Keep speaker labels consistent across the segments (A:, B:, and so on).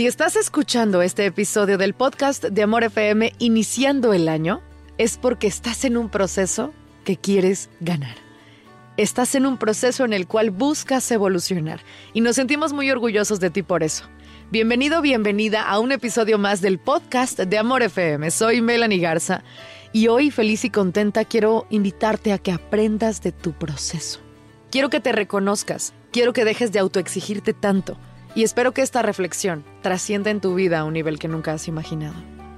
A: Si estás escuchando este episodio del podcast de Amor FM iniciando el año, es porque estás en un proceso que quieres ganar. Estás en un proceso en el cual buscas evolucionar y nos sentimos muy orgullosos de ti por eso. Bienvenido, bienvenida a un episodio más del podcast de Amor FM. Soy Melanie Garza y hoy feliz y contenta quiero invitarte a que aprendas de tu proceso. Quiero que te reconozcas, quiero que dejes de autoexigirte tanto y espero que esta reflexión trascienda en tu vida a un nivel que nunca has imaginado.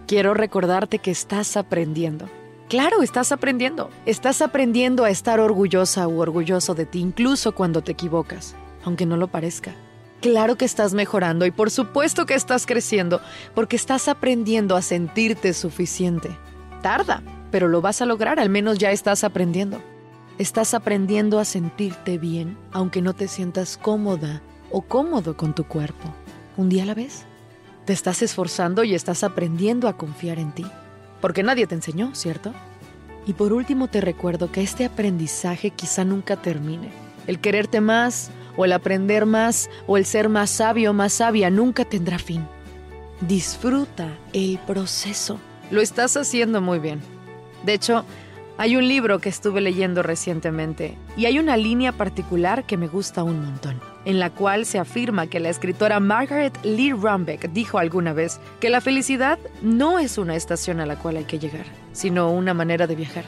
A: Quiero recordarte que estás aprendiendo. Claro, estás aprendiendo. Estás aprendiendo a estar orgullosa u orgulloso de ti, incluso cuando te equivocas, aunque no lo parezca. Claro que estás mejorando y por supuesto que estás creciendo, porque estás aprendiendo a sentirte suficiente. Tarda, pero lo vas a lograr, al menos ya estás aprendiendo. Estás aprendiendo a sentirte bien, aunque no te sientas cómoda o cómodo con tu cuerpo. Un día a la vez. Te estás esforzando y estás aprendiendo a confiar en ti. Porque nadie te enseñó, ¿cierto? Y por último te recuerdo que este aprendizaje quizá nunca termine. El quererte más, o el aprender más, o el ser más sabio, más sabia, nunca tendrá fin. Disfruta el proceso. Lo estás haciendo muy bien. De hecho, hay un libro que estuve leyendo recientemente y hay una línea particular que me gusta un montón, en la cual se afirma que la escritora Margaret Lee Rumbeck dijo alguna vez que la felicidad no es una estación a la cual hay que llegar, sino una manera de viajar.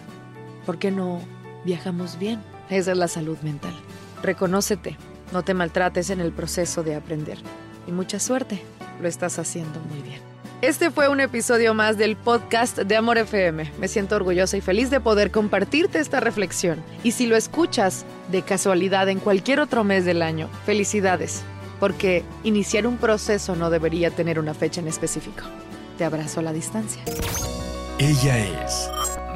A: ¿Por qué no viajamos bien? Esa es la salud mental. Reconócete, no te maltrates en el proceso de aprender. Y mucha suerte, lo estás haciendo muy bien. Este fue un episodio más del podcast de Amor FM. Me siento orgullosa y feliz de poder compartirte esta reflexión. Y si lo escuchas de casualidad en cualquier otro mes del año, felicidades, porque iniciar un proceso no debería tener una fecha en específico. Te abrazo a la distancia.
B: Ella es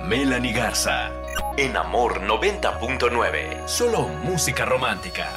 B: Melanie Garza en Amor 90.9. Solo música romántica.